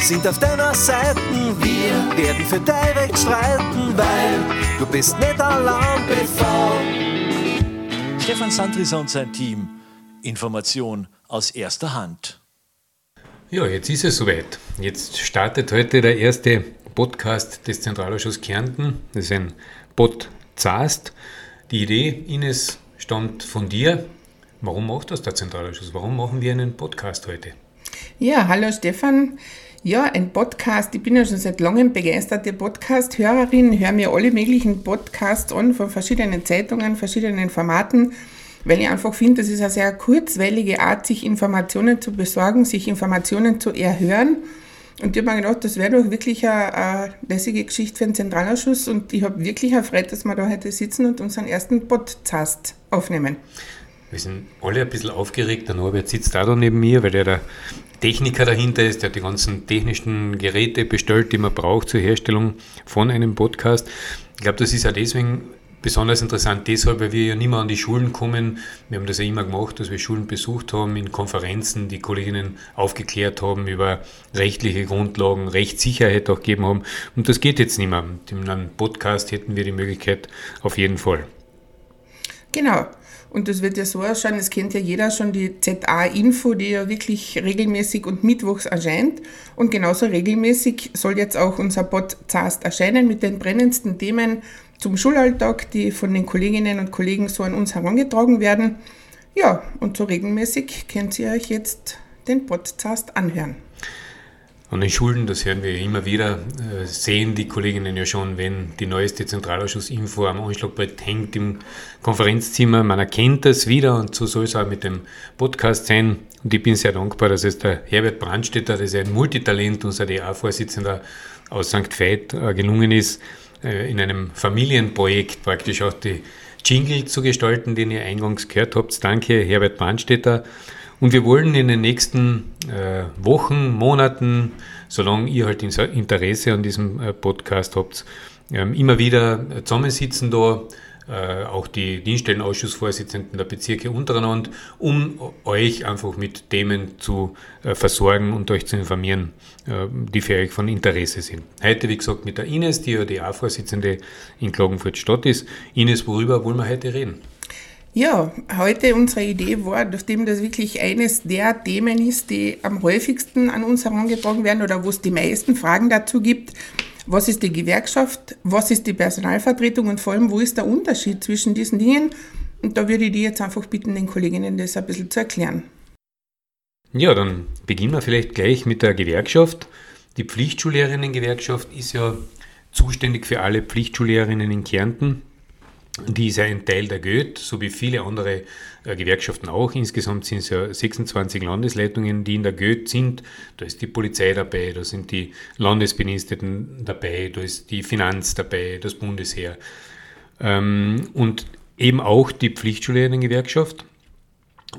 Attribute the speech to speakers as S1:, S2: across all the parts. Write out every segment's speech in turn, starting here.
S1: sind auf deiner Seite. Wir werden für dein Recht streiten, weil du bist nicht allein bevor.
S2: Stefan Sandriser und sein Team. Information aus erster Hand.
S3: Ja, jetzt ist es soweit. Jetzt startet heute der erste Podcast des Zentralausschusses Kärnten. Das ist ein Podcast. Die Idee, Ines, stammt von dir. Warum macht das der Zentralausschuss? Warum machen wir einen Podcast heute?
S4: Ja, hallo Stefan. Ja, ein Podcast. Ich bin ja schon seit langem begeisterte Podcast-Hörerin, höre mir alle möglichen Podcasts an von verschiedenen Zeitungen, verschiedenen Formaten, weil ich einfach finde, das ist eine sehr kurzwellige Art, sich Informationen zu besorgen, sich Informationen zu erhören. Und ich habe mir gedacht, das wäre doch wirklich eine, eine lässige Geschichte für den Zentralausschuss und ich habe wirklich erfreut, dass wir da heute sitzen und unseren ersten Podcast aufnehmen.
S3: Wir sind alle ein bisschen aufgeregt. Der Norbert sitzt da, da neben mir, weil der der Techniker dahinter ist, der die ganzen technischen Geräte bestellt, die man braucht zur Herstellung von einem Podcast. Ich glaube, das ist auch deswegen besonders interessant, deshalb, weil wir ja nicht mehr an die Schulen kommen. Wir haben das ja immer gemacht, dass wir Schulen besucht haben, in Konferenzen die Kolleginnen aufgeklärt haben über rechtliche Grundlagen, Rechtssicherheit auch gegeben haben. Und das geht jetzt nicht mehr. In einem Podcast hätten wir die Möglichkeit auf jeden Fall.
S4: Genau. Und das wird ja so ausschauen, es kennt ja jeder schon die ZA-Info, die ja wirklich regelmäßig und mittwochs erscheint. Und genauso regelmäßig soll jetzt auch unser Podcast erscheinen mit den brennendsten Themen zum Schulalltag, die von den Kolleginnen und Kollegen so an uns herangetragen werden. Ja, und so regelmäßig könnt ihr euch jetzt den Podcast anhören.
S3: An den Schulen, das hören wir immer wieder, äh, sehen die Kolleginnen ja schon, wenn die neueste Zentralausschussinfo am Anschlagbrett hängt im Konferenzzimmer. Man erkennt das wieder und so soll es auch mit dem Podcast sein. Und ich bin sehr dankbar, dass es der Herbert Brandstätter, das ist ein Multitalent, unser DA-Vorsitzender aus St. Veit, äh, gelungen ist, äh, in einem Familienprojekt praktisch auch die Jingle zu gestalten, den ihr eingangs gehört habt. Danke, Herbert Brandstätter. Und wir wollen in den nächsten äh, Wochen, Monaten, solange ihr halt Interesse an diesem äh, Podcast habt, ähm, immer wieder zusammensitzen da, äh, auch die Dienststellenausschussvorsitzenden der Bezirke untereinander, um euch einfach mit Themen zu äh, versorgen und euch zu informieren, äh, die für euch von Interesse sind. Heute, wie gesagt, mit der Ines, die ja die A-Vorsitzende in Klagenfurt Stadt ist. Ines, worüber wollen wir heute reden?
S4: Ja, heute unsere Idee war, nachdem das wirklich eines der Themen ist, die am häufigsten an uns herangetragen werden oder wo es die meisten Fragen dazu gibt, was ist die Gewerkschaft, was ist die Personalvertretung und vor allem, wo ist der Unterschied zwischen diesen Dingen? Und da würde ich die jetzt einfach bitten, den Kolleginnen das ein bisschen zu erklären.
S3: Ja, dann beginnen wir vielleicht gleich mit der Gewerkschaft. Die Pflichtschullehrerinnen-Gewerkschaft ist ja zuständig für alle Pflichtschullehrerinnen in Kärnten. Die ist ja ein Teil der Goethe, so wie viele andere äh, Gewerkschaften auch. Insgesamt sind es ja 26 Landesleitungen, die in der Goethe sind. Da ist die Polizei dabei, da sind die Landesbediensteten dabei, da ist die Finanz dabei, das Bundesheer. Ähm, und eben auch die Pflichtschullehrerinnen-Gewerkschaft.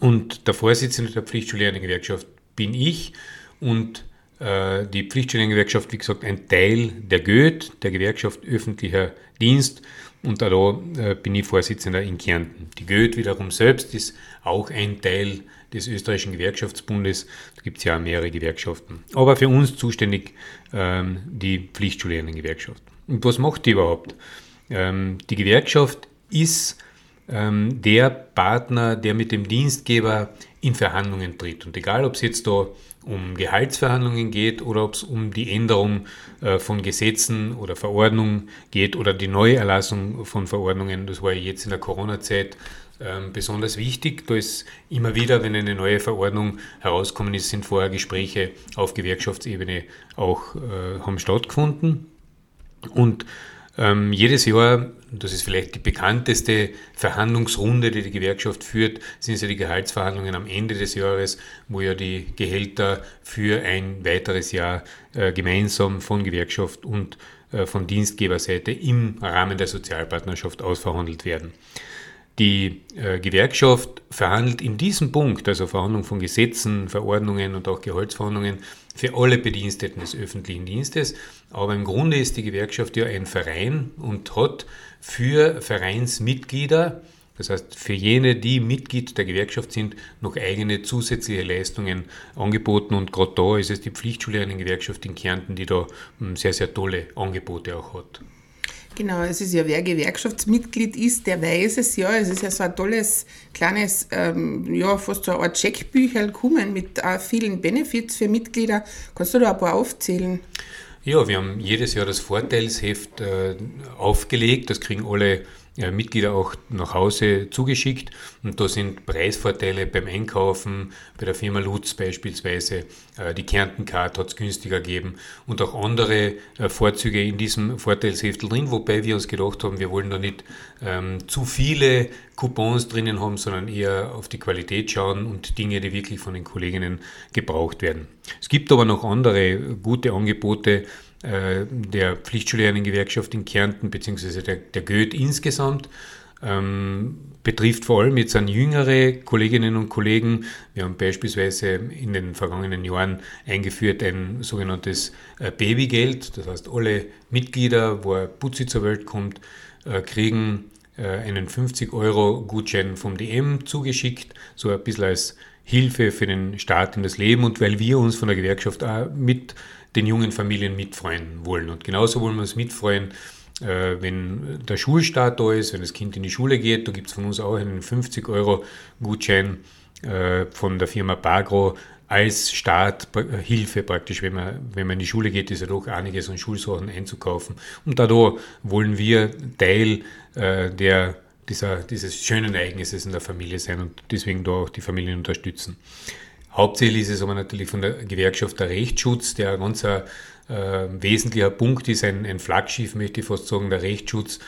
S3: Und der Vorsitzende der Pflichtschullehrerinnen-Gewerkschaft bin ich. Und äh, die Pflichtschullehrerinnen-Gewerkschaft, wie gesagt, ein Teil der Goethe, der Gewerkschaft öffentlicher Dienst. Und da äh, bin ich Vorsitzender in Kärnten. Die Goethe wiederum selbst ist auch ein Teil des österreichischen Gewerkschaftsbundes. Da gibt es ja mehrere Gewerkschaften. Aber für uns zuständig ähm, die Pflichtschullehrerinnen-Gewerkschaft. Und was macht die überhaupt? Ähm, die Gewerkschaft ist ähm, der Partner, der mit dem Dienstgeber in Verhandlungen tritt. Und egal, ob es jetzt da um Gehaltsverhandlungen geht oder ob es um die Änderung äh, von Gesetzen oder Verordnungen geht oder die Neuerlassung von Verordnungen. Das war jetzt in der Corona-Zeit ähm, besonders wichtig. Da ist immer wieder, wenn eine neue Verordnung herauskommen ist, sind vorher Gespräche auf Gewerkschaftsebene auch äh, haben stattgefunden. Und ähm, jedes Jahr, das ist vielleicht die bekannteste Verhandlungsrunde, die die Gewerkschaft führt, sind ja die Gehaltsverhandlungen am Ende des Jahres, wo ja die Gehälter für ein weiteres Jahr äh, gemeinsam von Gewerkschaft und äh, von Dienstgeberseite im Rahmen der Sozialpartnerschaft ausverhandelt werden. Die äh, Gewerkschaft verhandelt in diesem Punkt, also Verhandlung von Gesetzen, Verordnungen und auch Gehaltsverhandlungen, für alle Bediensteten des öffentlichen Dienstes. Aber im Grunde ist die Gewerkschaft ja ein Verein und hat für Vereinsmitglieder Das heißt, für jene, die Mitglied der Gewerkschaft sind, noch eigene zusätzliche Leistungen angeboten. Und gerade da ist es die Pflichtschullehrerinnen-Gewerkschaft in Kärnten, die da hm, sehr, sehr tolle Angebote auch hat.
S4: Genau, es ist ja, wer Gewerkschaftsmitglied ist, der weiß es ja. Es ist ja so ein tolles, kleines, ähm, ja, fast so eine Art Checkbücher kommen mit äh, vielen Benefits für Mitglieder. Kannst du da ein paar aufzählen?
S3: Ja, wir haben jedes Jahr das Vorteilsheft äh, aufgelegt. Das kriegen alle Mitglieder auch nach Hause zugeschickt. Und da sind Preisvorteile beim Einkaufen, bei der Firma Lutz beispielsweise. Äh, die Kärntencard hat es günstiger gegeben und auch andere äh, Vorzüge in diesem Vorteilsheftel drin, wobei wir uns gedacht haben, wir wollen da nicht ähm, zu viele Coupons drinnen haben, sondern eher auf die Qualität schauen und Dinge, die wirklich von den Kolleginnen gebraucht werden. Es gibt aber noch andere gute Angebote, äh, der Pflichtschullehrerin-Gewerkschaft in Kärnten beziehungsweise der, der Goethe insgesamt. Ähm, betrifft vor allem jetzt an jüngere Kolleginnen und Kollegen. Wir haben beispielsweise in den vergangenen Jahren eingeführt ein sogenanntes äh, Babygeld. Das heißt, alle Mitglieder, wo ein Putzi zur Welt kommt, äh, kriegen äh, einen 50-Euro-Gutschein vom DM zugeschickt, so ein bisschen als Hilfe für den Start in das Leben und weil wir uns von der Gewerkschaft auch mit den jungen Familien mitfreuen wollen. Und genauso wollen wir uns mitfreuen, äh, wenn der Schulstart da ist, wenn das Kind in die Schule geht. Da gibt es von uns auch einen 50-Euro-Gutschein äh, von der Firma Bagro als Starthilfe praktisch, wenn man, wenn man in die Schule geht, ist ja doch einiges an Schulsachen einzukaufen. Und dadurch wollen wir Teil äh, der, dieser, dieses schönen Ereignisses in der Familie sein und deswegen da auch die Familien unterstützen. Hauptsächlich ist es aber natürlich von der Gewerkschaft der Rechtsschutz, der ein ganz äh, wesentlicher Punkt ist, ein, ein, Flaggschiff, möchte ich fast sagen, der Rechtsschutz,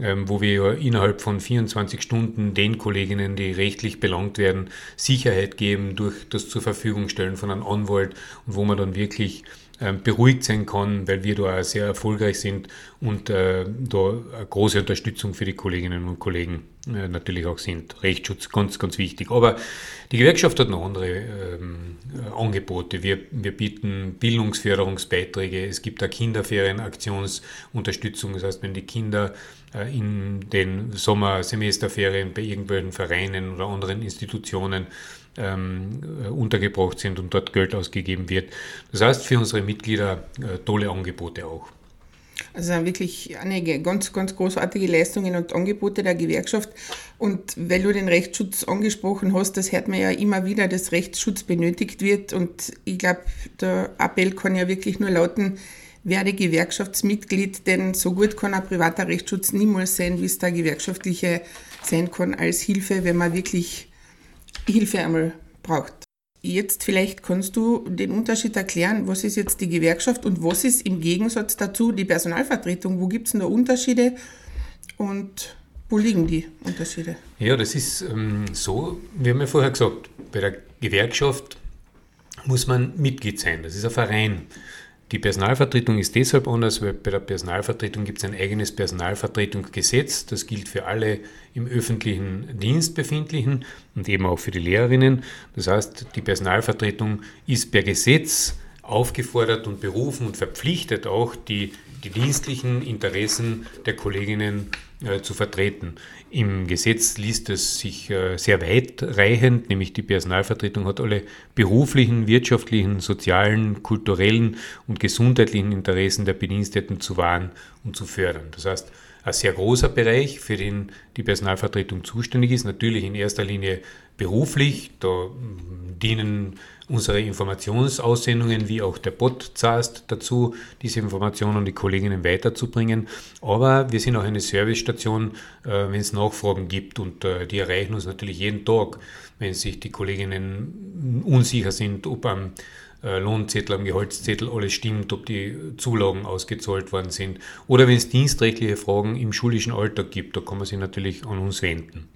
S3: ähm, wo wir innerhalb von 24 Stunden den Kolleginnen, die rechtlich belangt werden, Sicherheit geben durch das zur Verfügung stellen von einem Anwalt und wo man dann wirklich beruhigt sein kann, weil wir da auch sehr erfolgreich sind und äh, da eine große Unterstützung für die Kolleginnen und Kollegen äh, natürlich auch sind. Rechtsschutz ganz, ganz wichtig. Aber die Gewerkschaft hat noch andere ähm, Angebote. Wir, wir bieten Bildungsförderungsbeiträge. Es gibt eine Kinderferienaktionsunterstützung. Das heißt, wenn die Kinder äh, in den Sommersemesterferien bei irgendwelchen Vereinen oder anderen Institutionen ähm, äh, untergebracht sind und dort Geld ausgegeben wird. Das heißt für unsere Mitglieder äh, tolle Angebote auch.
S4: Also wirklich einige ganz, ganz großartige Leistungen und Angebote der Gewerkschaft. Und weil du den Rechtsschutz angesprochen hast, das hört man ja immer wieder, dass Rechtsschutz benötigt wird. Und ich glaube, der Appell kann ja wirklich nur lauten, werde Gewerkschaftsmitglied, denn so gut kann ein privater Rechtsschutz niemals sein, wie es der gewerkschaftliche sein kann als Hilfe, wenn man wirklich Hilfe einmal braucht. Jetzt vielleicht kannst du den Unterschied erklären, was ist jetzt die Gewerkschaft und was ist im Gegensatz dazu die Personalvertretung? Wo gibt es da Unterschiede und wo liegen die Unterschiede?
S3: Ja, das ist ähm, so, wir haben ja vorher gesagt, bei der Gewerkschaft muss man Mitglied sein. Das ist ein Verein. Die Personalvertretung ist deshalb anders, weil bei der Personalvertretung gibt es ein eigenes Personalvertretungsgesetz. Das gilt für alle im öffentlichen Dienst befindlichen und eben auch für die Lehrerinnen. Das heißt, die Personalvertretung ist per Gesetz aufgefordert und berufen und verpflichtet auch, die, die dienstlichen Interessen der Kolleginnen äh, zu vertreten. Im Gesetz liest es sich äh, sehr weitreichend, nämlich die Personalvertretung hat alle beruflichen, wirtschaftlichen, sozialen, kulturellen und gesundheitlichen Interessen der Bediensteten zu wahren und zu fördern. Das heißt, ein sehr großer Bereich, für den die Personalvertretung zuständig ist. Natürlich in erster Linie beruflich. Da dienen unsere Informationsaussendungen wie auch der Podcast dazu, diese Informationen an die Kolleginnen weiterzubringen. Aber wir sind auch eine Servicestation, äh, wenn es Nachfragen gibt und äh, die erreichen uns natürlich jeden Tag, wenn sich die Kolleginnen unsicher sind, ob am Lohnzettel, am Gehaltszettel alles stimmt, ob die Zulagen ausgezahlt worden sind. Oder wenn es dienstrechtliche Fragen im schulischen Alltag gibt, da kann man sich natürlich an uns wenden.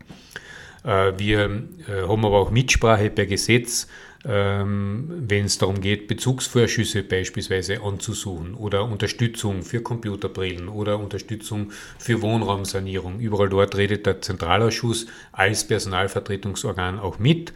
S3: Äh, wir äh, haben aber auch Mitsprache per Gesetz, ähm, wenn es darum geht, Bezugsvorschüsse beispielsweise anzusuchen oder Unterstützung für Computerbrillen oder Unterstützung für Wohnraumsanierung. Überall dort redet der Zentralausschuss als Personalvertretungsorgan auch mit.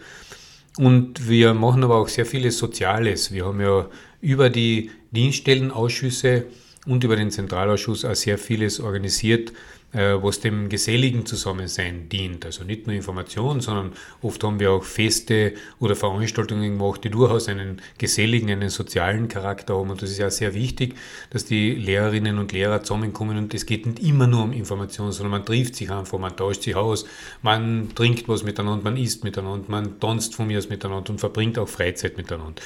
S3: Und wir machen aber auch sehr vieles Soziales. Wir haben ja über die Dienststellenausschüsse und über den Zentralausschuss auch sehr vieles organisiert was dem geselligen Zusammensein dient. Also nicht nur Information, sondern oft haben wir auch Feste oder Veranstaltungen gemacht, die durchaus einen geselligen, einen sozialen Charakter haben. Und das ist ja sehr wichtig, dass die Lehrerinnen und Lehrer zusammenkommen. Und es geht nicht immer nur um Information, sondern man trifft sich einfach, man tauscht sich aus, man trinkt was miteinander, man isst miteinander, man tanzt von mir aus miteinander und verbringt auch Freizeit miteinander.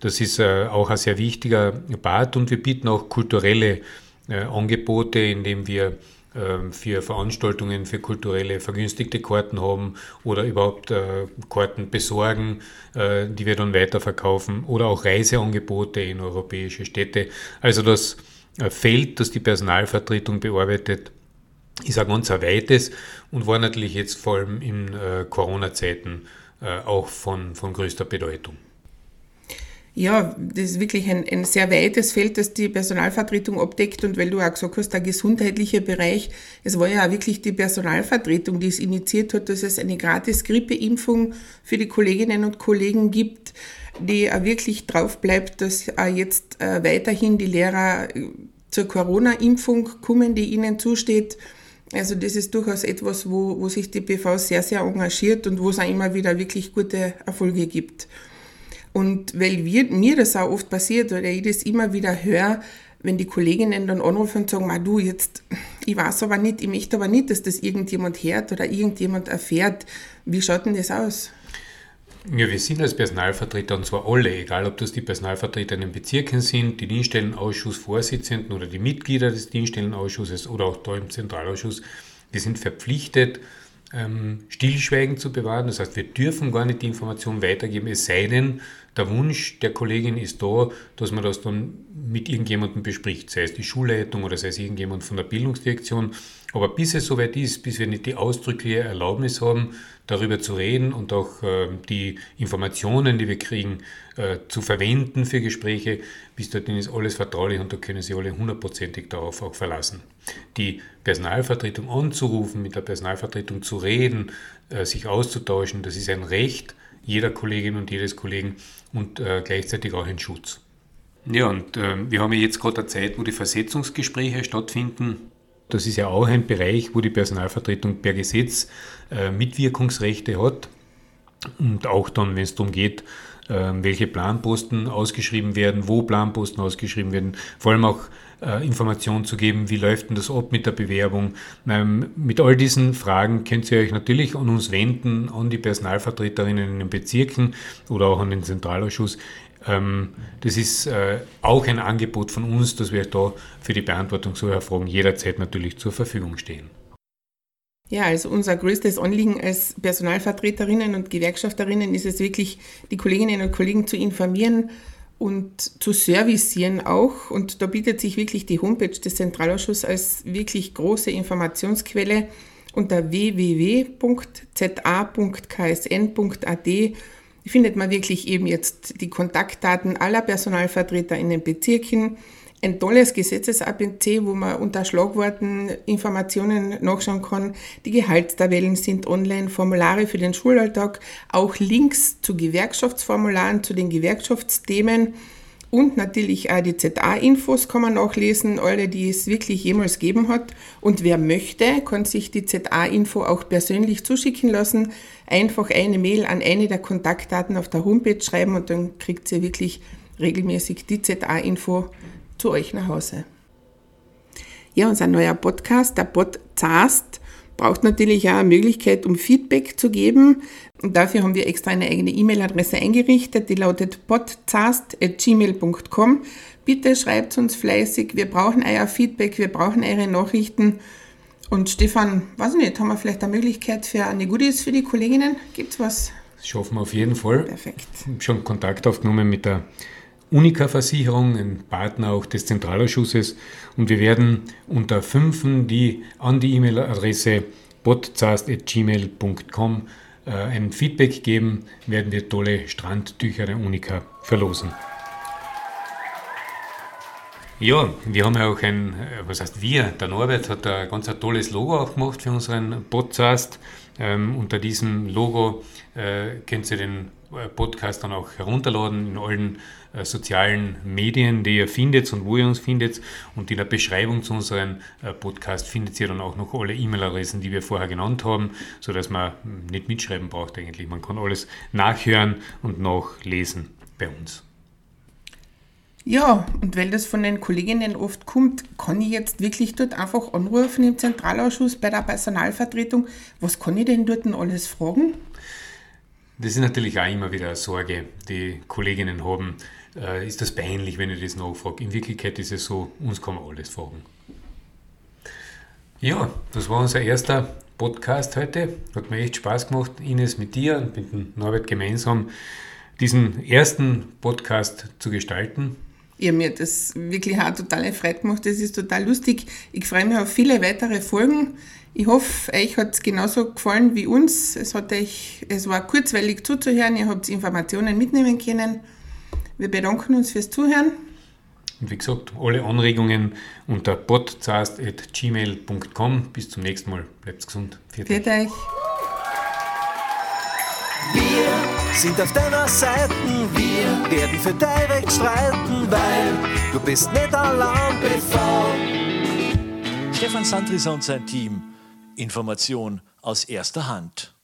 S3: Das ist äh, auch ein sehr wichtiger Part und wir bieten auch kulturelle äh, Angebote, indem wir für Veranstaltungen, für kulturelle vergünstigte Karten haben oder überhaupt äh, Karten besorgen, die wir dann weiterverkaufen oder auch Reiseangebote in europäische Städte. Also das Feld, das die Personalvertretung bearbeitet, ist ein ganz weites und war natürlich jetzt vor allem in Corona-Zeiten auch von, von größter Bedeutung.
S4: Ja, das ist wirklich ein, ein sehr weites Feld, das die Personalvertretung abdeckt. Und weil du auch gesagt hast, der gesundheitliche Bereich, es war ja auch wirklich die Personalvertretung, die es initiiert hat, dass es eine gratis Grippeimpfung für die Kolleginnen und Kollegen gibt, die auch wirklich drauf bleibt, dass auch jetzt äh, weiterhin die Lehrer äh, zur Corona-Impfung kommen, die ihnen zusteht. Also das ist durchaus etwas, wo, wo sich die BV sehr, sehr engagiert und wo es auch immer wieder wirklich gute Erfolge gibt. Und weil wir, mir das auch oft passiert oder ich das immer wieder höre, wenn die Kolleginnen dann anrufen und sagen, du, jetzt, ich weiß aber nicht, ich möchte aber nicht, dass das irgendjemand hört oder irgendjemand erfährt. Wie schaut denn das aus?
S3: Ja, wir sind als Personalvertreter, und zwar alle, egal ob das die Personalvertreter in den Bezirken sind, die Dienststellenausschussvorsitzenden oder die Mitglieder des Dienststellenausschusses oder auch da im Zentralausschuss, wir sind verpflichtet, ähm, Stillschweigen zu bewahren. Das heißt, wir dürfen gar nicht die Information weitergeben, es sei denn, der Wunsch der Kollegin ist da, dass man das dann mit irgendjemandem bespricht, sei es die Schulleitung oder sei es irgendjemand von der Bildungsdirektion. Aber bis es soweit ist, bis wir nicht die ausdrückliche Erlaubnis haben, darüber zu reden und auch äh, die Informationen, die wir kriegen, äh, zu verwenden für Gespräche, bis dorthin ist alles vertraulich und da können Sie alle hundertprozentig darauf auch verlassen. Die Personalvertretung anzurufen, mit der Personalvertretung zu reden, äh, sich auszutauschen, das ist ein Recht jeder Kollegin und jedes Kollegen und äh, gleichzeitig auch ein Schutz. Ja, und äh, wir haben ja jetzt gerade eine Zeit, wo die Versetzungsgespräche stattfinden. Das ist ja auch ein Bereich, wo die Personalvertretung per Gesetz Mitwirkungsrechte hat. Und auch dann, wenn es darum geht, welche Planposten ausgeschrieben werden, wo Planposten ausgeschrieben werden, vor allem auch äh, Informationen zu geben, wie läuft denn das ab mit der Bewerbung. Ähm, mit all diesen Fragen könnt ihr euch natürlich an uns wenden, an die Personalvertreterinnen in den Bezirken oder auch an den Zentralausschuss. Ähm, das ist äh, auch ein Angebot von uns, dass wir da für die Beantwortung solcher Fragen jederzeit natürlich zur Verfügung stehen.
S4: Ja, also unser größtes Anliegen als Personalvertreterinnen und Gewerkschafterinnen ist es wirklich, die Kolleginnen und Kollegen zu informieren, und zu servicieren auch. Und da bietet sich wirklich die Homepage des Zentralausschusses als wirklich große Informationsquelle unter www.za.ksn.at findet man wirklich eben jetzt die Kontaktdaten aller Personalvertreter in den Bezirken, ein tolles Gesetzes-ABC, wo man unter Schlagworten Informationen nachschauen kann. Die Gehaltstabellen sind online, Formulare für den Schulalltag, auch Links zu Gewerkschaftsformularen, zu den Gewerkschaftsthemen und natürlich auch die ZA-Infos kann man nachlesen, alle, die es wirklich jemals gegeben hat. Und wer möchte, kann sich die ZA-Info auch persönlich zuschicken lassen. Einfach eine Mail an eine der Kontaktdaten auf der Homepage schreiben und dann kriegt sie wirklich regelmäßig die ZA-Info zu euch nach Hause. Ja, unser neuer Podcast, der Podcast, braucht natürlich auch eine Möglichkeit, um Feedback zu geben. Und dafür haben wir extra eine eigene E-Mail-Adresse eingerichtet, die lautet podcast.gmail.com. Bitte schreibt uns fleißig, wir brauchen euer Feedback, wir brauchen eure Nachrichten. Und Stefan, weiß ich nicht, haben wir vielleicht eine Möglichkeit für eine Goodies für die Kolleginnen? Gibt es was?
S3: Das schaffen wir auf jeden Fall.
S4: Perfekt.
S3: Ich habe schon Kontakt aufgenommen mit der Unica-Versicherung, ein Partner auch des Zentralausschusses. Und wir werden unter fünfen die an die E-Mail-Adresse podcast.gmail.com äh, ein Feedback geben, werden wir tolle Strandtücher der Unica verlosen. Ja, wir haben ja auch ein, äh, was heißt wir, der Norbert hat ein ganz tolles Logo auch gemacht für unseren Podcast. Ähm, unter diesem Logo äh, könnt ihr den äh, Podcast dann auch herunterladen in allen äh, sozialen Medien, die ihr findet und wo ihr uns findet. Und in der Beschreibung zu unserem äh, Podcast findet ihr dann auch noch alle E-Mail-Adressen, die wir vorher genannt haben, sodass man hm, nicht mitschreiben braucht eigentlich. Man kann alles nachhören und nachlesen bei uns.
S4: Ja, und weil das von den Kolleginnen oft kommt, kann ich jetzt wirklich dort einfach anrufen im Zentralausschuss bei der Personalvertretung. Was kann ich denn dort denn alles fragen?
S3: Das ist natürlich auch immer wieder eine Sorge, die Kolleginnen haben. Äh, ist das peinlich, wenn ich das nachfrage? In Wirklichkeit ist es so, uns kann man alles fragen. Ja, das war unser erster Podcast heute. Hat mir echt Spaß gemacht, Ines mit dir und mit Norbert gemeinsam diesen ersten Podcast zu gestalten.
S4: Ja, mir das wirklich auch total Freude gemacht. Das ist total lustig. Ich freue mich auf viele weitere Folgen. Ich hoffe, euch hat es genauso gefallen wie uns. Es, hat euch, es war kurzweilig zuzuhören. Ihr habt Informationen mitnehmen können. Wir bedanken uns fürs Zuhören.
S3: Und wie gesagt, alle Anregungen unter podcast.gmail.com. Bis zum nächsten Mal. Bleibt gesund.
S4: Viert euch.
S1: Sind auf deiner Seite. Wir werden für dein Recht streiten, weil du bist nicht allein bevor.
S2: Stefan Sandrisa und sein Team. Information aus erster Hand.